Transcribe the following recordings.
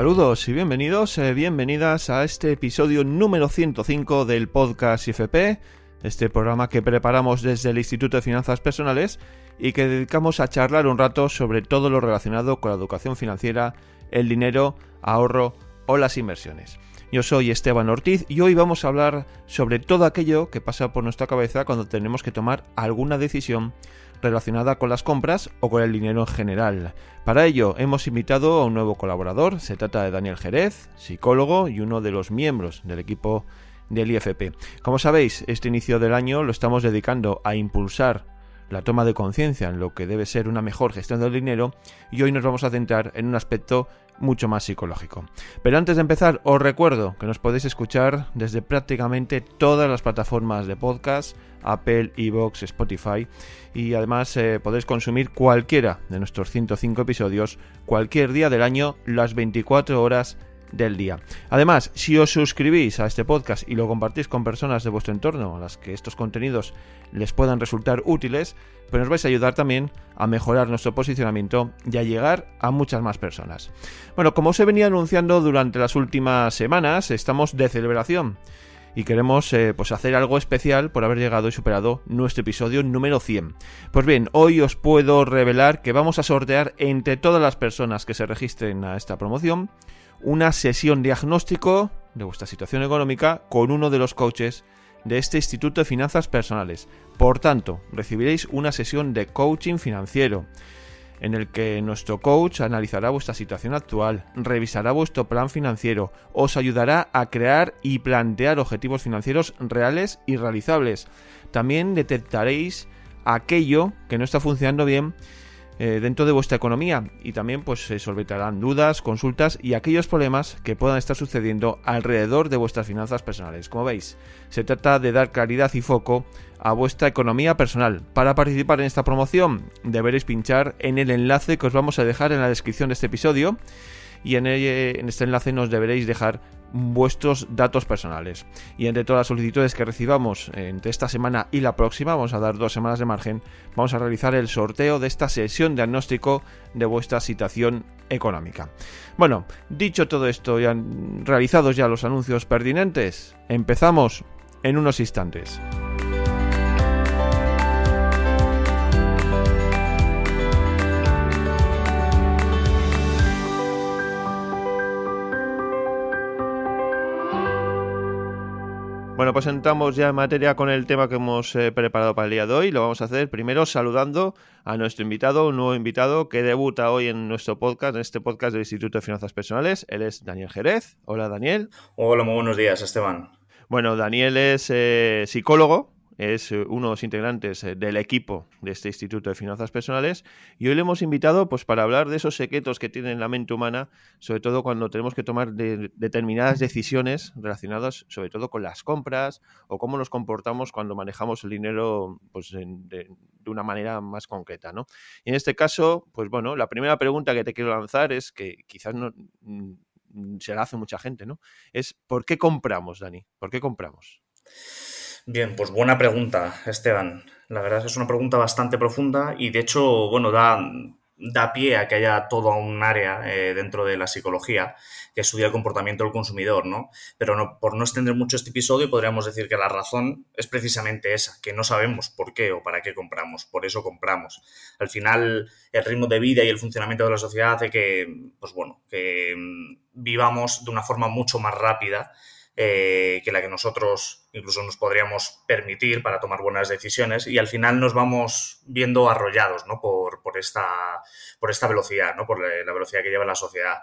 Saludos y bienvenidos, eh, bienvenidas a este episodio número 105 del podcast IFP, este programa que preparamos desde el Instituto de Finanzas Personales y que dedicamos a charlar un rato sobre todo lo relacionado con la educación financiera, el dinero, ahorro o las inversiones. Yo soy Esteban Ortiz y hoy vamos a hablar sobre todo aquello que pasa por nuestra cabeza cuando tenemos que tomar alguna decisión relacionada con las compras o con el dinero en general. Para ello hemos invitado a un nuevo colaborador, se trata de Daniel Jerez, psicólogo y uno de los miembros del equipo del IFP. Como sabéis, este inicio del año lo estamos dedicando a impulsar la toma de conciencia en lo que debe ser una mejor gestión del dinero y hoy nos vamos a centrar en un aspecto mucho más psicológico. Pero antes de empezar, os recuerdo que nos podéis escuchar desde prácticamente todas las plataformas de podcast, Apple, Evox, Spotify, y además eh, podéis consumir cualquiera de nuestros 105 episodios cualquier día del año, las 24 horas del día. Además, si os suscribís a este podcast y lo compartís con personas de vuestro entorno a las que estos contenidos les puedan resultar útiles, pues nos vais a ayudar también a mejorar nuestro posicionamiento y a llegar a muchas más personas. Bueno, como os he venido anunciando durante las últimas semanas, estamos de celebración y queremos eh, pues hacer algo especial por haber llegado y superado nuestro episodio número 100. Pues bien, hoy os puedo revelar que vamos a sortear entre todas las personas que se registren a esta promoción una sesión diagnóstico de vuestra situación económica con uno de los coaches de este Instituto de Finanzas Personales. Por tanto, recibiréis una sesión de coaching financiero en el que nuestro coach analizará vuestra situación actual, revisará vuestro plan financiero, os ayudará a crear y plantear objetivos financieros reales y realizables. También detectaréis aquello que no está funcionando bien eh, dentro de vuestra economía y también pues se solventarán dudas, consultas y aquellos problemas que puedan estar sucediendo alrededor de vuestras finanzas personales. Como veis, se trata de dar claridad y foco a vuestra economía personal. Para participar en esta promoción deberéis pinchar en el enlace que os vamos a dejar en la descripción de este episodio y en, en este enlace nos deberéis dejar vuestros datos personales. Y entre todas las solicitudes que recibamos entre esta semana y la próxima, vamos a dar dos semanas de margen, vamos a realizar el sorteo de esta sesión diagnóstico de vuestra situación económica. Bueno, dicho todo esto y realizados ya los anuncios pertinentes, empezamos en unos instantes. Bueno, pues entramos ya en materia con el tema que hemos eh, preparado para el día de hoy. Lo vamos a hacer primero saludando a nuestro invitado, un nuevo invitado que debuta hoy en nuestro podcast, en este podcast del Instituto de Finanzas Personales. Él es Daniel Jerez. Hola, Daniel. Hola, muy buenos días, Esteban. Bueno, Daniel es eh, psicólogo, es eh, uno de los integrantes eh, del equipo de este Instituto de Finanzas Personales y hoy le hemos invitado pues para hablar de esos secretos que tiene la mente humana, sobre todo cuando tenemos que tomar determinadas decisiones relacionadas sobre todo con las compras o cómo nos comportamos cuando manejamos el dinero pues, de, una manera más concreta, ¿no? Y en este caso, pues bueno, la primera pregunta que te quiero lanzar es que quizás no mm, se la hace mucha gente, ¿no? Es ¿por qué compramos, Dani? ¿Por qué compramos? Bien, pues buena pregunta, Esteban. La verdad es que es una pregunta bastante profunda y de hecho, bueno, da, da pie a que haya todo un área eh, dentro de la psicología que estudia el comportamiento del consumidor, ¿no? Pero no, por no extender mucho este episodio, podríamos decir que la razón es precisamente esa, que no sabemos por qué o para qué compramos, por eso compramos. Al final, el ritmo de vida y el funcionamiento de la sociedad hace que, pues bueno, que mm, vivamos de una forma mucho más rápida eh, que la que nosotros incluso nos podríamos permitir para tomar buenas decisiones y al final nos vamos viendo arrollados ¿no? por, por, esta, por esta velocidad, ¿no? por la velocidad que lleva la sociedad.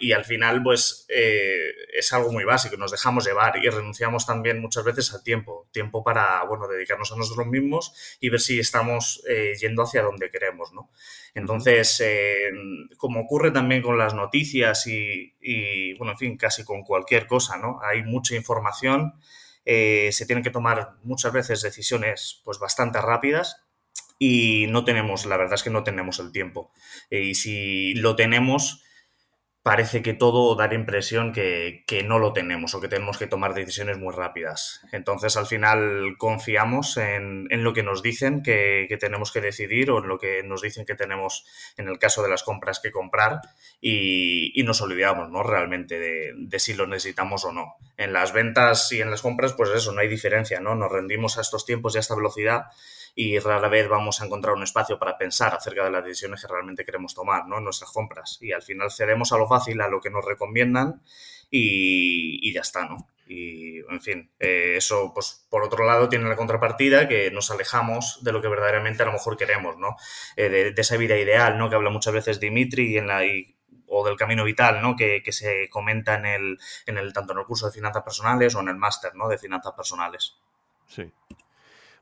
Y al final pues eh, es algo muy básico, nos dejamos llevar y renunciamos también muchas veces al tiempo, tiempo para bueno, dedicarnos a nosotros mismos y ver si estamos eh, yendo hacia donde queremos. ¿no? Entonces, eh, como ocurre también con las noticias y, bueno, en fin, casi con cualquier cosa, ¿no? Hay mucha información, eh, se tienen que tomar muchas veces decisiones pues bastante rápidas y no tenemos, la verdad es que no tenemos el tiempo. Eh, y si lo tenemos, parece que todo da la impresión que, no lo tenemos o que tenemos que tomar decisiones muy rápidas. Entonces, al final, confiamos en, lo que nos dicen que, tenemos que decidir o en lo que nos dicen que tenemos, en el caso de las compras, que comprar y, nos olvidamos, ¿no? Realmente de, de, si lo necesitamos o no. En las ventas y en las compras, pues eso, no hay diferencia, ¿no? Nos rendimos a estos tiempos y a esta velocidad y rara vez vamos a encontrar un espacio para pensar acerca de las decisiones que realmente queremos tomar, ¿no? Nuestras compras. Y al final cedemos a lo fácil, a lo que nos recomiendan y, ya está, ¿no? Y, en fin, eh, eso, pues, por otro lado, tiene la contrapartida que nos alejamos de lo que verdaderamente a lo mejor queremos, ¿no? Eh, de, esa vida ideal, ¿no? Que habla muchas veces Dimitri y en la, o del camino vital, ¿no? Que, que, se comenta en el, en el, tanto en el curso de finanzas personales o en el máster, ¿no? De finanzas personales. Sí.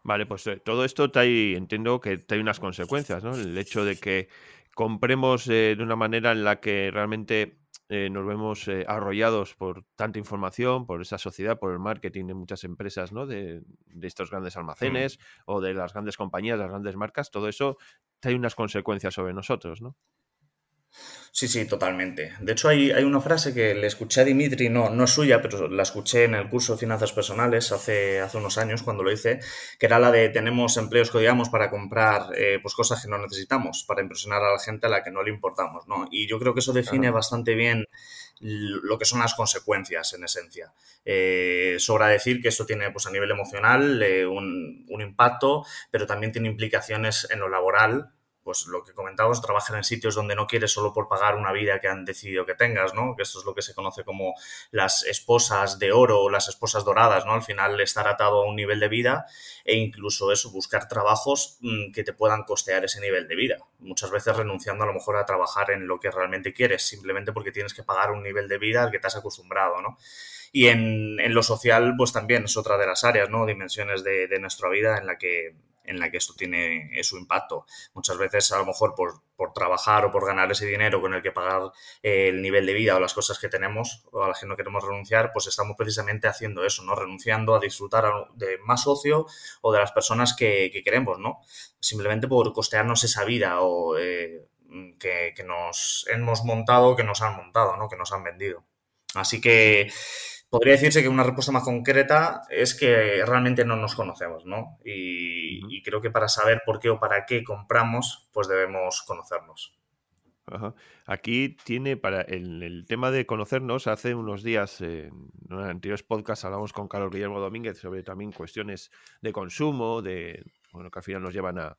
Vale, pues eh, todo esto trae, entiendo que trae unas consecuencias, ¿no? El hecho de que compremos eh, de una manera en la que realmente eh, nos vemos arrollados por tanta información, por esa sociedad, por el marketing de muchas empresas, ¿no? De, estos grandes mm. almacenes o de las grandes compañías, las grandes marcas, todo eso trae unas consecuencias sobre nosotros, ¿no? Sí, sí, totalmente. De hecho, hay, hay, una frase que le escuché a Dimitri, no, no es suya, pero la escuché en el curso de finanzas personales hace, hace unos años cuando lo hice, que era la de tenemos empleos que odiamos para comprar eh, pues cosas que no necesitamos, para impresionar a la gente a la que no le importamos, ¿no? Y yo creo que eso define bastante bien lo que son las consecuencias en esencia. Eh, sobra decir que esto tiene pues, a nivel emocional eh, un, un, impacto, pero también tiene implicaciones en lo laboral pues lo que comentábamos, trabajar en sitios donde no quieres solo por pagar una vida que han decidido que tengas, ¿no? Que esto es lo que se conoce como las esposas de oro o las esposas doradas, ¿no? Al final estar atado a un nivel de vida e incluso eso, buscar trabajos mm, que te puedan costear ese nivel de vida. Muchas veces renunciando a lo mejor a trabajar en lo que realmente quieres, simplemente porque tienes que pagar un nivel de vida al que te has acostumbrado, ¿no? Y en, lo social, pues también es otra de las áreas, ¿no? Dimensiones de, de nuestra vida en la que en la que esto tiene su impacto. Muchas veces, a lo mejor por, trabajar o por ganar ese dinero con el que pagar eh, el nivel de vida o las cosas que tenemos o a las que no queremos renunciar, pues estamos precisamente haciendo eso, ¿no? Renunciando a disfrutar de más ocio o de las personas que, queremos, ¿no? Simplemente por costearnos esa vida o eh, que, que nos hemos montado, que nos han montado, ¿no? Que nos han vendido. Así que podría decirse que una respuesta más concreta es que realmente no nos conocemos, ¿no? Y, creo que para saber por qué o para qué compramos, pues debemos conocernos. Aquí tiene para el, tema de conocernos, hace unos días en anteriores podcasts hablamos con Carlos Guillermo Domínguez sobre también cuestiones de consumo, de bueno, que al final nos llevan a,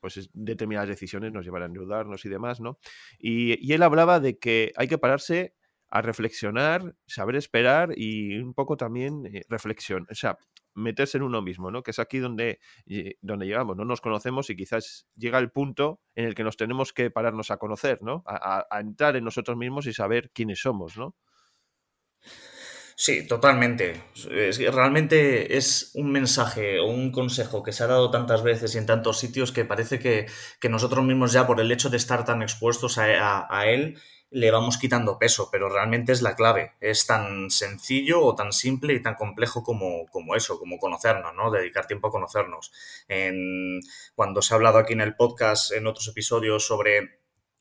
pues determinadas decisiones, nos llevan a endeudarnos y demás, ¿no? y él hablaba de que hay que pararse a reflexionar, saber esperar y un poco también eh, reflexión, o sea, meterse en uno mismo, ¿no? Que es aquí donde, eh, donde llegamos, no nos conocemos y quizás llega el punto en el que nos tenemos que pararnos a conocer, ¿no? A, entrar en nosotros mismos y saber quiénes somos, ¿no? Sí, totalmente. realmente es un mensaje o un consejo que se ha dado tantas veces y en tantos sitios que parece que, nosotros mismos ya por el hecho de estar tan expuestos a él le vamos quitando peso, pero realmente es la clave. Es tan sencillo o tan simple y tan complejo como, como eso, como conocernos, ¿no? Dedicar tiempo a conocernos. En, cuando se ha hablado aquí en el podcast, en otros episodios sobre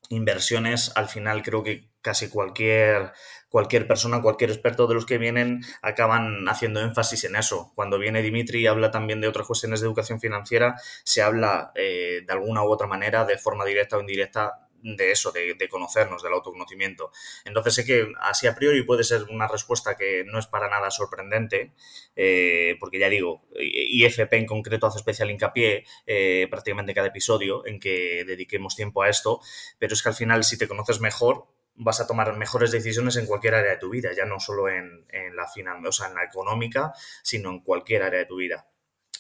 inversiones, al final creo que casi cualquier, cualquier persona, cualquier experto de los que vienen acaban haciendo énfasis en eso. Cuando viene Dimitri y habla también de otras cuestiones de educación financiera, se habla eh, de alguna u otra manera, de forma directa o indirecta, de eso, de, conocernos, del autoconocimiento. Entonces sé que así a priori puede ser una respuesta que no es para nada sorprendente, eh, porque ya digo, IFP en concreto hace especial hincapié eh, prácticamente cada episodio en que dediquemos tiempo a esto, pero es que al final si te conoces mejor, vas a tomar mejores decisiones en cualquier área de tu vida, ya no solo en, en la, o sea, en la económica, sino en cualquier área de tu vida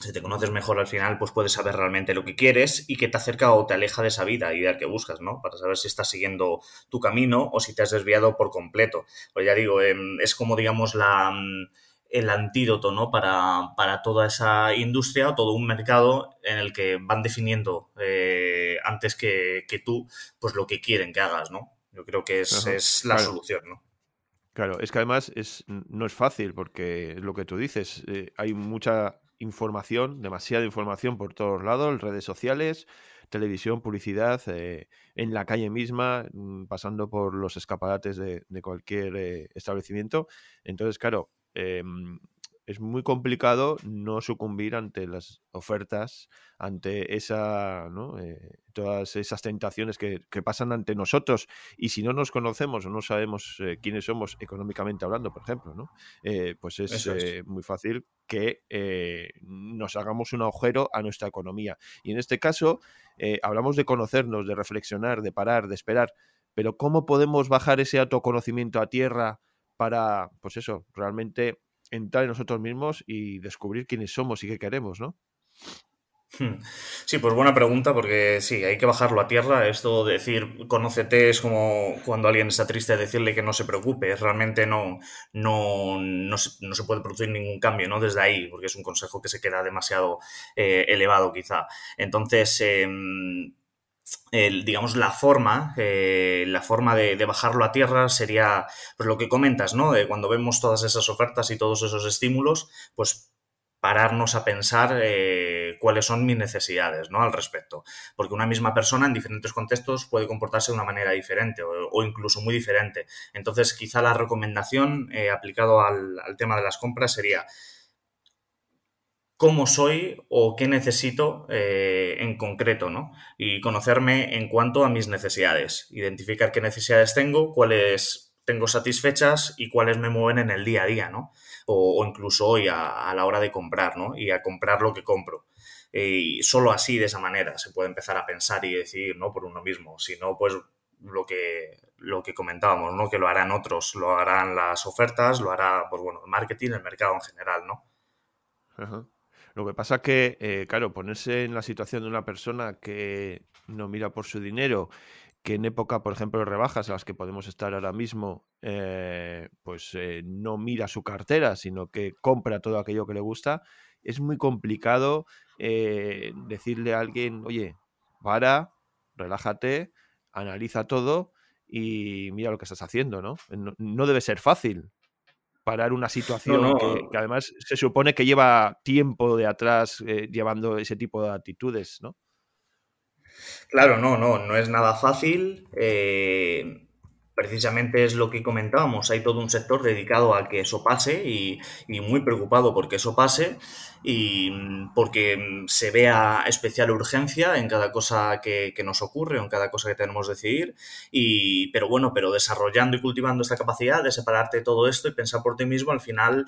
si te conoces mejor al final, pues puedes saber realmente lo que quieres y que te acerca o te aleja de esa vida ideal que buscas, ¿no? Para saber si estás siguiendo tu camino o si te has desviado por completo. Pues ya digo, em, es como, digamos, la, mm, el antídoto, ¿no? Para, para, toda esa industria o todo un mercado en el que van definiendo eh, antes que, tú, pues lo que quieren que hagas, ¿no? Yo creo que es, la solución, ¿no? Claro, es que además es, no es fácil porque es lo que tú dices, eh, hay mucha información, demasiada información por todos lados, redes sociales, televisión, publicidad, eh, en la calle misma, mm, pasando por los escaparates de, cualquier eh, establecimiento. Entonces, claro, em, es muy complicado no sucumbir ante las ofertas, ante esa, ¿no? Eh, todas esas tentaciones que, pasan ante nosotros. Y si no nos conocemos o no sabemos eh, quiénes somos económicamente hablando, por ejemplo, ¿no? Eh, pues es, muy fácil que nos hagamos un agujero a nuestra economía. Y en este caso, hablamos de conocernos, de reflexionar, de parar, de esperar. Pero ¿cómo podemos bajar ese autoconocimiento a tierra para, pues eso, realmente entrar en nosotros mismos y descubrir quiénes somos y qué queremos, ¿no? Hmm. Sí, pues buena pregunta, porque sí, hay que bajarlo a tierra. Esto de decir conócete es como cuando alguien está triste decirle que no se preocupe. Realmente no, no, no, se, puede producir ningún cambio ¿no? desde ahí, porque es un consejo que se queda demasiado eh, elevado, quizá. Entonces, em, digamos, la forma, eh, la forma de, bajarlo a tierra sería, pues lo que comentas, ¿no? De cuando vemos todas esas ofertas y todos esos estímulos, pues pararnos a pensar eh, cuáles son mis necesidades ¿no? al respecto. Porque una misma persona en diferentes contextos puede comportarse de una manera diferente o, incluso muy diferente. Entonces, quizá la recomendación eh, aplicado al, tema de las compras sería cómo soy o qué necesito eh, en concreto, ¿no? Y conocerme en cuanto a mis necesidades, identificar qué necesidades tengo, cuáles tengo satisfechas y cuáles me mueven en el día a día, ¿no? O, incluso hoy a, la hora de comprar, ¿no? Y a comprar lo que compro. Y solo así, de esa manera, se puede empezar a pensar y decidir, ¿no? Por uno mismo. Si no, pues lo que, lo que comentábamos, ¿no? Que lo harán otros, lo harán las ofertas, lo hará, pues bueno, el marketing, el mercado en general, ¿no? Ajá. Lo que pasa que, eh, claro, ponerse en la situación de una persona que no mira por su dinero, que en época, por ejemplo, de rebajas a las que podemos estar ahora mismo, eh, pues eh, no mira su cartera, sino que compra todo aquello que le gusta, es muy complicado decirle a alguien, oye, para, relájate, analiza todo y mira lo que estás haciendo, ¿no? no debe ser fácil, parar una situación Que, además se supone que lleva tiempo de atrás eh, llevando ese tipo de actitudes, ¿no? Claro, no, no, no es nada fácil. Eh, precisamente es lo que comentábamos, hay todo un sector dedicado a que eso pase y, muy preocupado porque eso pase y mm, porque mm, se vea especial urgencia en cada cosa que, nos ocurre o en cada cosa que tenemos que decidir. Y, pero bueno, pero desarrollando y cultivando esta capacidad de separarte de todo esto y pensar por ti mismo, al final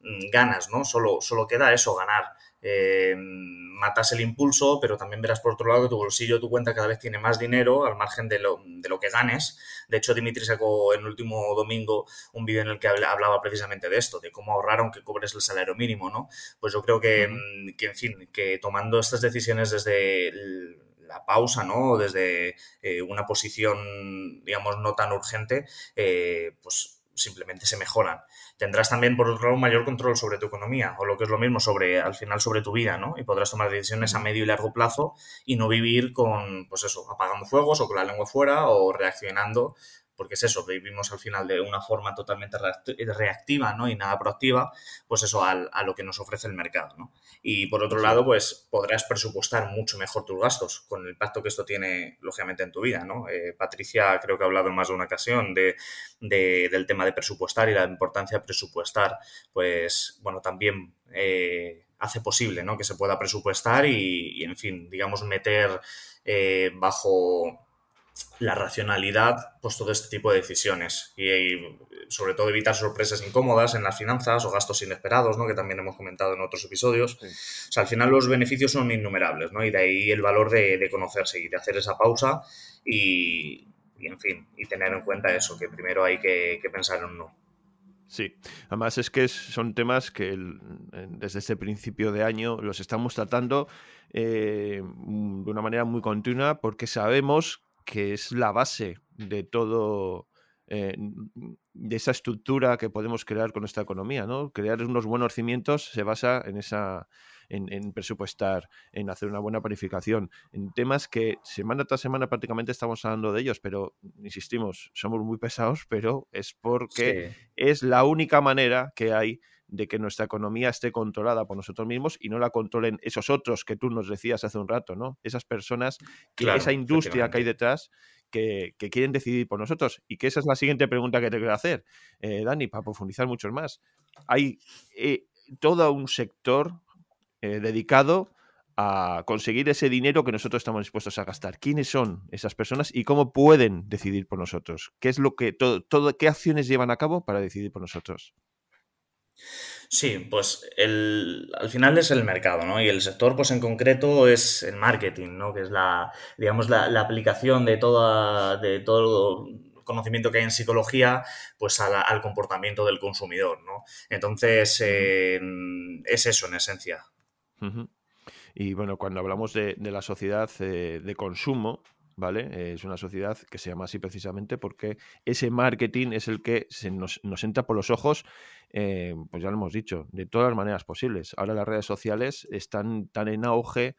mm, ganas, ¿no? Solo, solo queda eso, ganar. Eh, matas el impulso, pero también verás por otro lado que tu bolsillo, tu cuenta cada vez tiene más dinero al margen de lo, de lo que ganes. De hecho, Dimitri sacó el último domingo un vídeo en el que hablaba precisamente de esto, de cómo ahorrar aunque cobres el salario mínimo, ¿no? Pues yo creo que, mm, que en fin, que tomando estas decisiones desde la pausa, ¿no? Desde eh, una posición, digamos, no tan urgente, eh, pues simplemente se mejoran. Tendrás también, por otro lado, mayor control sobre tu economía, o lo que es lo mismo, sobre, al final, sobre tu vida, ¿no? Y podrás tomar decisiones a medio y largo plazo y no vivir con, pues eso, apagando fuegos o con la lengua fuera o reaccionando porque es eso, vivimos al final de una forma totalmente reactiva ¿no? y nada proactiva, pues eso, a, lo que nos ofrece el mercado. ¿no? Y por otro lado, pues podrás presupuestar mucho mejor tus gastos con el impacto que esto tiene, lógicamente, en tu vida. ¿no? Eh, Patricia creo que ha hablado en más de una ocasión de, del tema de presupuestar y la importancia de presupuestar, pues bueno, también... Eh, hace posible ¿no? que se pueda presupuestar y, en fin, digamos, meter eh, bajo la racionalidad, pues todo este tipo de decisiones y, sobre todo evitar sorpresas incómodas en las finanzas o gastos inesperados, ¿no? que también hemos comentado en otros episodios. O sea, al final los beneficios son innumerables, ¿no? Y de ahí el valor de, conocerse y de hacer esa pausa y, en fin, y tener en cuenta eso, que primero hay que, pensar en un no. Sí, además es que son temas que desde este principio de año los estamos tratando eh, de una manera muy continua porque sabemos que es la base de todo, eh, de esa estructura que podemos crear con nuestra economía, ¿no? Crear unos buenos cimientos se basa en esa, en, presupuestar, en hacer una buena planificación, en temas que semana tras semana prácticamente estamos hablando de ellos, pero insistimos, somos muy pesados, pero es porque es la única manera que hay de que nuestra economía esté controlada por nosotros mismos y no la controlen esos otros que tú nos decías hace un rato, ¿no? Esas personas, que esa industria que hay detrás que, quieren decidir por nosotros. Y que esa es la siguiente pregunta que te quiero hacer, eh, Dani, para profundizar mucho más. Hay eh, todo un sector eh, dedicado a conseguir ese dinero que nosotros estamos dispuestos a gastar. ¿Quiénes son esas personas y cómo pueden decidir por nosotros? ¿Qué es lo que todo, todo qué acciones llevan a cabo para decidir por nosotros? Sí, pues el, al final es el mercado, ¿no? Y el sector, pues en concreto, es el marketing, ¿no? Que es la, digamos, la, aplicación de toda, de todo el conocimiento que hay en psicología, pues al comportamiento del consumidor, ¿no? Entonces, eh, es eso en esencia. Y bueno, cuando hablamos de, la sociedad eh, de consumo, ¿vale? Es una sociedad que se llama así precisamente porque ese marketing es el que se nos, entra por los ojos, eh, pues ya lo hemos dicho, de todas las maneras posibles. Ahora las redes sociales están tan en auge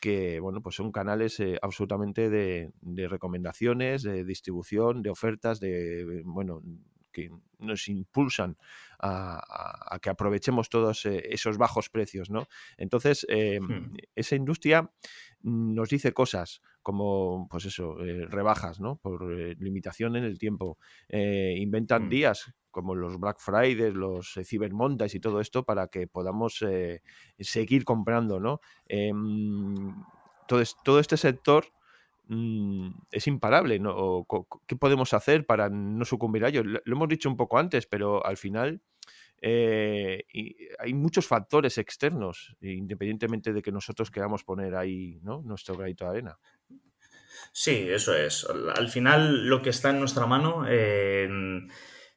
que, bueno, pues son canales eh, absolutamente de, de, recomendaciones, de distribución, de ofertas, de, bueno, que nos impulsan a, que aprovechemos todos eh, esos bajos precios, ¿no? Entonces, em, hmm. esa industria nos dice cosas como, pues eso, eh, rebajas, ¿no? Por eh, limitación en el tiempo. inventan hmm. días como los Black Fridays, los Cyber Mondays y todo esto para que podamos seguir comprando, ¿no? entonces, todo este sector Mm, es imparable. ¿no? ¿Qué podemos hacer para no sucumbir a ello? Lo, hemos dicho un poco antes, pero al final eh, hay muchos factores externos, independientemente de que nosotros queramos poner ahí ¿no? nuestro granito de arena. Sí, eso es. Al final lo que está en nuestra mano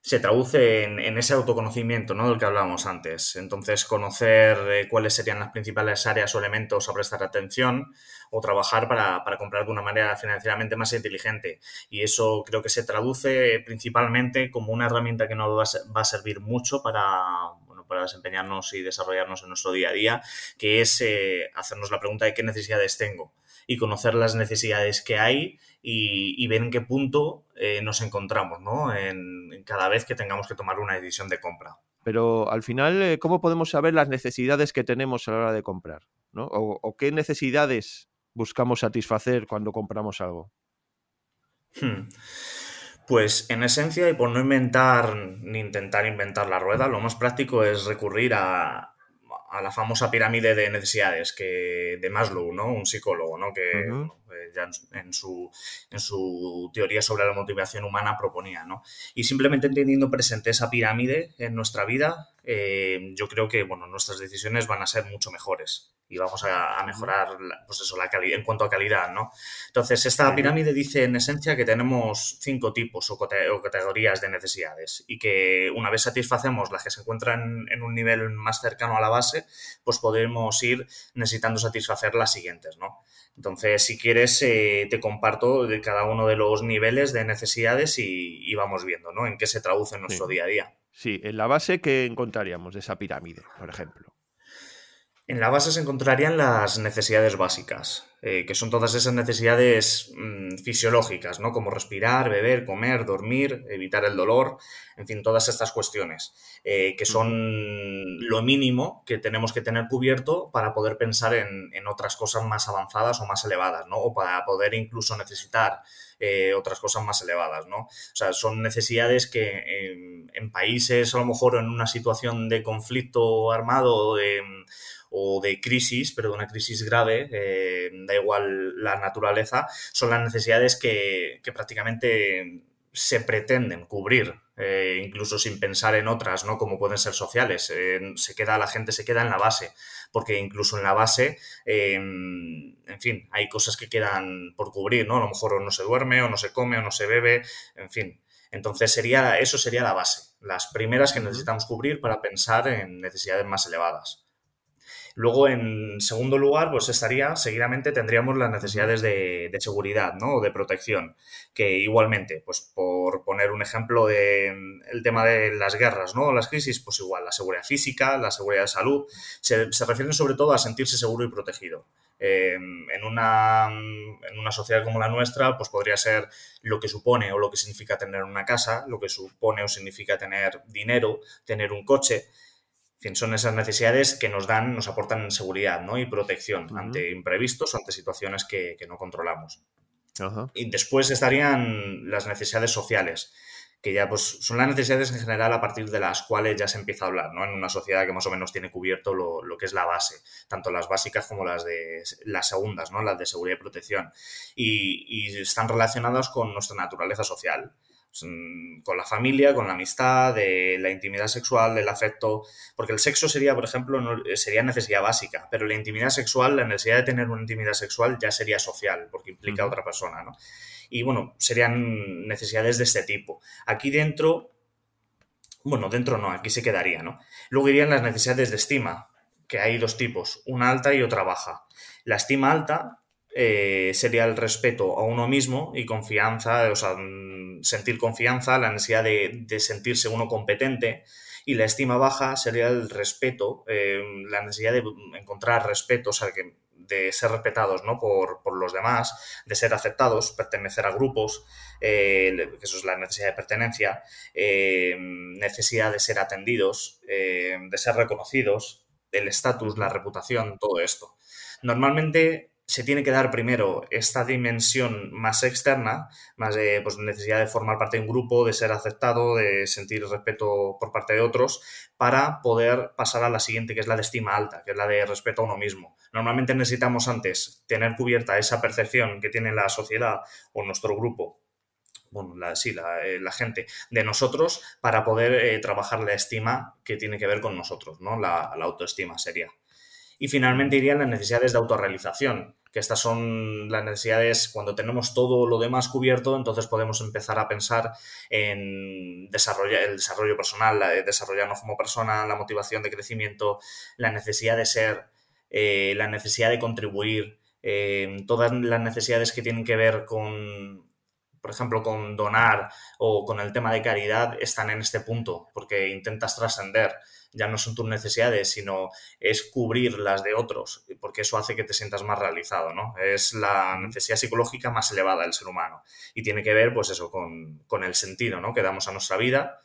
se traduce en, ese autoconocimiento ¿no? del que hablábamos antes. Entonces, conocer eh, cuáles serían las principales áreas o elementos a prestar atención o trabajar para, comprar de una manera financieramente más inteligente. Y eso creo que se traduce principalmente como una herramienta que nos va a, servir mucho para, para desempeñarnos y desarrollarnos en nuestro día a día, que es eh, hacernos la pregunta de qué necesidades tengo y conocer las necesidades que hay y, ver en qué punto eh, nos encontramos ¿no? En, cada vez que tengamos que tomar una decisión de compra. Pero al final, eh, ¿cómo podemos saber las necesidades que tenemos a la hora de comprar? ¿no? O, qué necesidades buscamos satisfacer cuando compramos algo? Hmm. Pues en esencia, y por no inventar ni intentar inventar la rueda, lo más práctico es recurrir a, a la famosa pirámide de necesidades que de Maslow, ¿no? Un psicólogo, ¿no? Que eh, ya en, su, en su teoría sobre la motivación humana proponía, ¿no? Y simplemente entendiendo presente esa pirámide en nuestra vida, eh, yo creo que, bueno, nuestras decisiones van a ser mucho mejores y vamos a, mejorar, pues eso, la calidad, en cuanto a calidad, ¿no? Entonces, esta pirámide dice en esencia que tenemos cinco tipos o, categorías de necesidades y que una vez satisfacemos las que se encuentran en un nivel más cercano a la base, pues podemos ir necesitando satisfacer las siguientes, ¿no? Entonces, si quieres, eh, te comparto de cada uno de los niveles de necesidades y, vamos viendo, ¿no? En qué se traduce en nuestro día a día. Sí, en la base que encontraríamos de esa pirámide, por ejemplo. En la base se encontrarían las necesidades básicas, eh, que son todas esas necesidades mm, fisiológicas, ¿no? Como respirar, beber, comer, dormir, evitar el dolor, en fin, todas estas cuestiones, eh, que son lo mínimo que tenemos que tener cubierto para poder pensar en, otras cosas más avanzadas o más elevadas, ¿no? O para poder incluso necesitar eh, otras cosas más elevadas, ¿no? O sea, son necesidades que en, en países, a lo mejor en una situación de conflicto armado, o de crisis, pero de una crisis grave, eh, da igual la naturaleza, son las necesidades que, prácticamente se pretenden cubrir, eh, incluso sin pensar en otras, ¿no? Como pueden ser sociales. se queda, la gente se queda en la base, porque incluso en la base, em, en fin, hay cosas que quedan por cubrir, ¿no? A lo mejor no se duerme, o no se come, o no se bebe, en fin. Entonces sería, eso sería la base, las primeras que necesitamos cubrir para pensar en necesidades más elevadas. Luego, en segundo lugar, pues estaría, seguidamente tendríamos las necesidades de, seguridad, ¿no? O de protección, que igualmente, pues por poner un ejemplo de el tema de las guerras, ¿no? Las crisis, pues igual, la seguridad física, la seguridad de salud, se, refieren sobre todo a sentirse seguro y protegido. Em, en, una, en una sociedad como la nuestra, pues podría ser lo que supone o lo que significa tener una casa, lo que supone o significa tener dinero, tener un coche, fin, son esas necesidades que nos dan, nos aportan seguridad ¿no? y protección ante imprevistos, ante situaciones que, no controlamos. Y después estarían las necesidades sociales, que ya pues son las necesidades en general a partir de las cuales ya se empieza a hablar, ¿no? En una sociedad que más o menos tiene cubierto lo, que es la base, tanto las básicas como las de las segundas, ¿no? Las de seguridad y protección. Y, y están relacionadas con nuestra naturaleza social. Pues, mm, con la familia, con la amistad, de la intimidad sexual, del afecto, porque el sexo sería, por ejemplo, sería necesidad básica, pero la intimidad sexual, la necesidad de tener una intimidad sexual ya sería social, porque implica a otra persona, ¿no? Y bueno, serían necesidades de este tipo. Aquí dentro, bueno, dentro no, aquí se quedaría, ¿no? Luego irían las necesidades de estima, que hay dos tipos, una alta y otra baja. La estima alta eh, sería el respeto a uno mismo y confianza, o sea, mm, sentir confianza, la necesidad de, sentirse uno competente. Y la estima baja sería el respeto, eh, la necesidad de encontrar respeto, o sea, de ser respetados ¿no? por, los demás, de ser aceptados, pertenecer a grupos, eh, eso es la necesidad de pertenencia, necesidad de ser atendidos, de ser reconocidos, el estatus, la reputación, todo esto. Normalmente se tiene que dar primero esta dimensión más externa, más de pues, necesidad de formar parte de un grupo, de ser aceptado, de sentir respeto por parte de otros, para poder pasar a la siguiente, que es la de estima alta, que es la de respeto a uno mismo. Normalmente necesitamos antes tener cubierta esa percepción que tiene la sociedad o nuestro grupo bueno, la, sí, la, eh, gente de nosotros para poder eh, trabajar la estima que tiene que ver con nosotros, ¿no? La, la autoestima sería. Y finalmente irían las necesidades de autorrealización, que estas son las necesidades cuando tenemos todo lo demás cubierto, entonces podemos empezar a pensar en desarrollar el desarrollo personal, desarrollarnos como persona, la motivación de crecimiento, la necesidad de ser, eh, la necesidad de contribuir, eh, todas las necesidades que tienen que ver con, por ejemplo, con donar o con el tema de caridad están en este punto, porque intentas trascender ya no son tus necesidades, sino es cubrir las de otros, porque eso hace que te sientas más realizado, ¿no? Es la necesidad psicológica más elevada del ser humano y tiene que ver, pues eso, con, el sentido, ¿no? Que damos a nuestra vida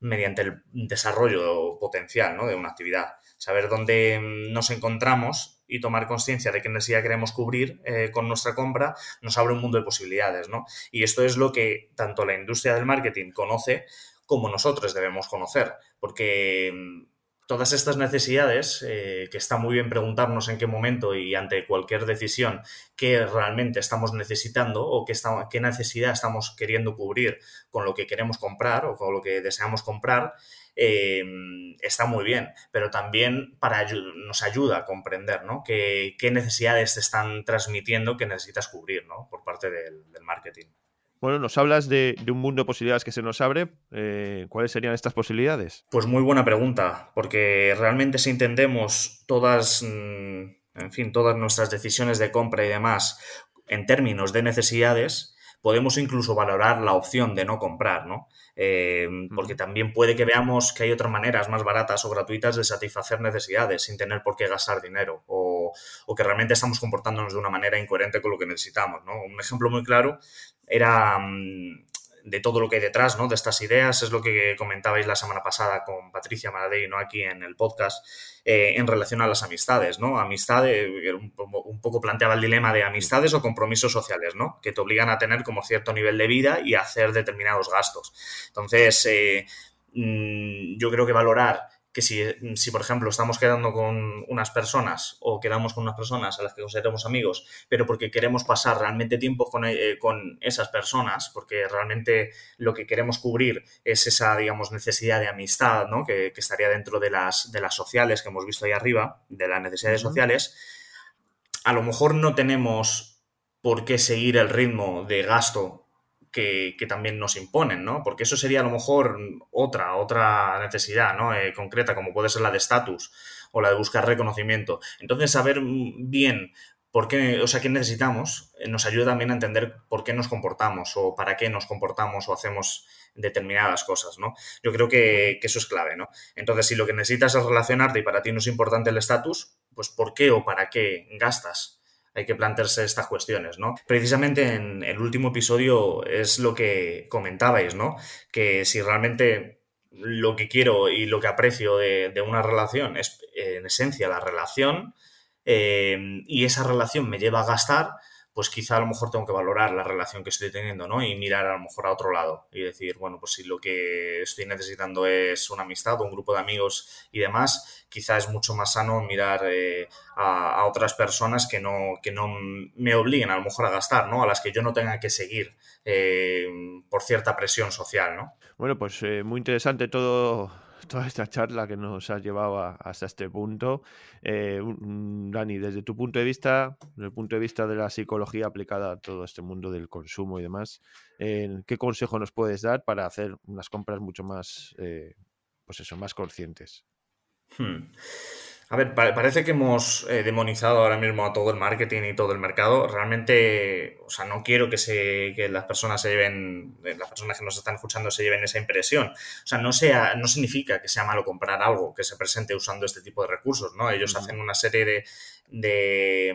mediante el desarrollo potencial, ¿no? De una actividad. Saber dónde nos encontramos y tomar conciencia de qué necesidad queremos cubrir eh, con nuestra compra nos abre un mundo de posibilidades, ¿no? Y esto es lo que tanto la industria del marketing conoce como nosotros debemos conocer, porque mm, todas estas necesidades, eh, que está muy bien preguntarnos en qué momento y ante cualquier decisión qué realmente estamos necesitando o qué, qué necesidad estamos queriendo cubrir con lo que queremos comprar o con lo que deseamos comprar, eh, está muy bien, pero también para, nos ayuda a comprender ¿no? qué, necesidades te están transmitiendo que necesitas cubrir ¿no? por parte del marketing. Bueno, nos hablas de, un mundo de posibilidades que se nos abre. Eh, ¿Cuáles serían estas posibilidades? Pues muy buena pregunta, porque realmente si entendemos todas, mm, en fin, todas nuestras decisiones de compra y demás en términos de necesidades, podemos incluso valorar la opción de no comprar, ¿no? Eh, porque también puede que veamos que hay otras maneras más baratas o gratuitas de satisfacer necesidades sin tener por qué gastar dinero o, o que realmente estamos comportándonos de una manera incoherente con lo que necesitamos, ¿no? Un ejemplo muy claro era mm, de todo lo que hay detrás, ¿no? De estas ideas, es lo que comentabais la semana pasada con Patricia Maradei, ¿no? Aquí en el podcast, eh, en relación a las amistades, ¿no? Amistad, eh, un, poco planteaba el dilema de amistades o compromisos sociales, ¿no? Que te obligan a tener como cierto nivel de vida y a hacer determinados gastos. Entonces, eh, mm, yo creo que valorar que si, si, por ejemplo, estamos quedando con unas personas o quedamos con unas personas a las que consideramos amigos, pero porque queremos pasar realmente tiempo con, eh, con, esas personas, porque realmente lo que queremos cubrir es esa, digamos, necesidad de amistad, ¿no? Que, que estaría dentro de las, de las sociales que hemos visto ahí arriba, de las necesidades sociales, a lo mejor no tenemos por qué seguir el ritmo de gasto que, también nos imponen, ¿no? Porque eso sería a lo mejor otra, otra necesidad, ¿no? Eh, concreta, como puede ser la de estatus o la de buscar reconocimiento. Entonces, saber bien por qué, o sea, qué necesitamos, eh, nos ayuda también a entender por qué nos comportamos o para qué nos comportamos o hacemos determinadas cosas, ¿no? Yo creo que, que eso es clave, ¿no? Entonces, si lo que necesitas es relacionarte y para ti no es importante el estatus, pues ¿por qué o para qué gastas? Hay que plantearse estas cuestiones, ¿no? Precisamente en el último episodio es lo que comentabais, ¿no? Que si realmente lo que quiero y lo que aprecio de, una relación es, en esencia, la relación, eh, y esa relación me lleva a gastar, pues quizá a lo mejor tengo que valorar la relación que estoy teniendo, ¿no? Y mirar a lo mejor a otro lado y decir, bueno, pues si lo que estoy necesitando es una amistad o un grupo de amigos y demás, quizá es mucho más sano mirar eh, a, otras personas que no, que no me obliguen a lo mejor a gastar, ¿no? A las que yo no tenga que seguir eh, por cierta presión social, ¿no? Bueno, pues eh, muy interesante todo toda esta charla que nos has llevado hasta este punto. Eh, Dani, desde tu punto de vista, desde el punto de vista de la psicología aplicada a todo este mundo del consumo y demás, ¿qué consejo nos puedes dar para hacer unas compras mucho más, eh, pues eso, más conscientes? Hmm. A ver, parece que hemos eh, demonizado ahora mismo a todo el marketing y todo el mercado. Realmente, o sea, no quiero que, se, que las personas se lleven, eh, las personas que nos están escuchando se lleven esa impresión. O sea, no, sea, no significa que sea malo comprar algo que se presente usando este tipo de recursos, ¿no? Ellos hacen una serie de, de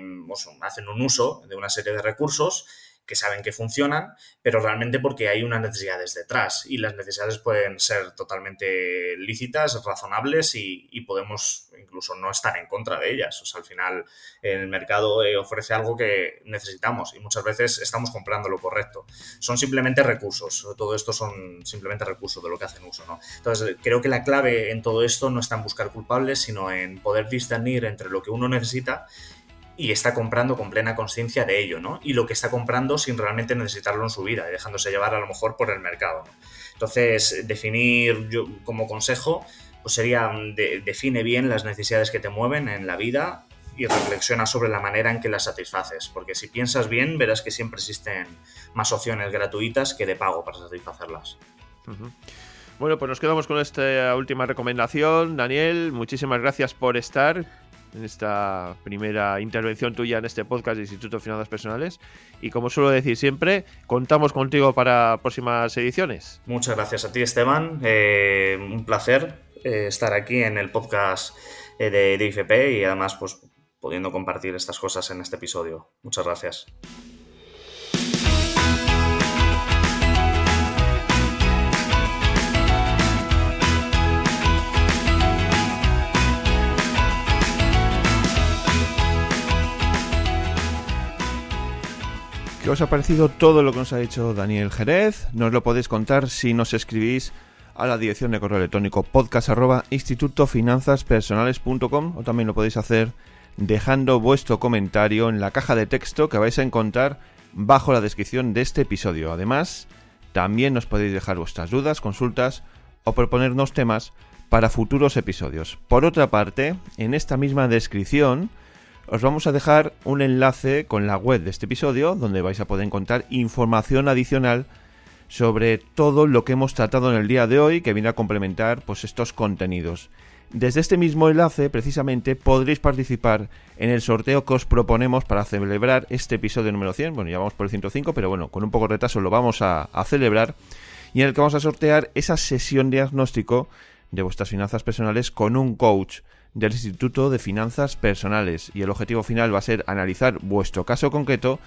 hacen un uso de una serie de recursos que saben que funcionan, pero realmente porque hay unas necesidades detrás y las necesidades pueden ser totalmente lícitas, razonables y, podemos incluso no estar en contra de ellas. O sea, al final el mercado eh, ofrece algo que necesitamos y muchas veces estamos comprando lo correcto. Son simplemente recursos, todo esto son simplemente recursos de lo que hacen uso. ¿no? Entonces, creo que la clave en todo esto no está en buscar culpables, sino en poder discernir entre lo que uno necesita y está comprando con plena conciencia de ello, ¿no? Y lo que está comprando sin realmente necesitarlo en su vida y dejándose llevar a lo mejor por el mercado. Entonces, definir yo como consejo, pues sería define bien las necesidades que te mueven en la vida y reflexiona sobre la manera en que las satisfaces, porque si piensas bien verás que siempre existen más opciones gratuitas que de pago para satisfacerlas. Bueno, pues nos quedamos con esta última recomendación. Daniel, muchísimas gracias por estar en esta primera intervención tuya en este podcast de Instituto de Finanzas Personales. Y como suelo decir siempre, contamos contigo para próximas ediciones. Muchas gracias a ti, Esteban. Eh, un placer eh, estar aquí en el podcast eh, de, de IFP y además pues pudiendo compartir estas cosas en este episodio. Muchas gracias. ¿Qué os ha parecido todo lo que nos ha dicho Daniel Jerez? Nos lo podéis contar si nos escribís a la dirección de correo electrónico podcast o también lo podéis hacer dejando vuestro comentario en la caja de texto que vais a encontrar bajo la descripción de este episodio. Además, también nos podéis dejar vuestras dudas, consultas o proponernos temas para futuros episodios. Por otra parte, en esta misma descripción os vamos a dejar un enlace con la web de este episodio donde vais a poder encontrar información adicional sobre todo lo que hemos tratado en el día de hoy que viene a complementar pues estos contenidos. Desde este mismo enlace, precisamente, podréis participar en el sorteo que os proponemos para celebrar este episodio número 100. Bueno, ya vamos por el 105, pero bueno, con un poco de retraso lo vamos a, a celebrar. Y en el que vamos a sortear esa sesión diagnóstico de vuestras finanzas personales con un coach del Instituto de Finanzas Personales y el objetivo final va a ser analizar vuestro caso concreto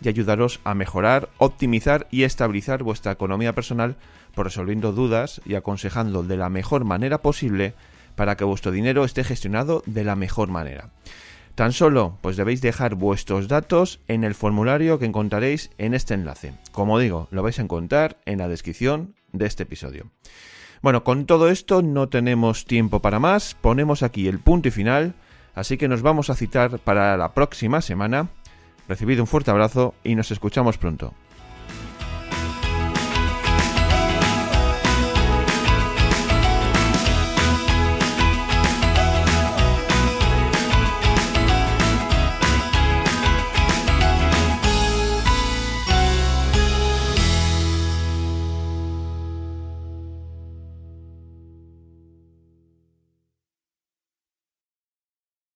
y ayudaros a mejorar, optimizar y estabilizar vuestra economía personal por resolviendo dudas y aconsejando de la mejor manera posible para que vuestro dinero esté gestionado de la mejor manera. Tan solo pues debéis dejar vuestros datos en el formulario que encontraréis en este enlace. Como digo, lo vais a encontrar en la descripción de este episodio. Bueno, con todo esto no tenemos tiempo para más, ponemos aquí el punto y final, así que nos vamos a citar para la próxima semana. Recibid un fuerte abrazo y nos escuchamos pronto.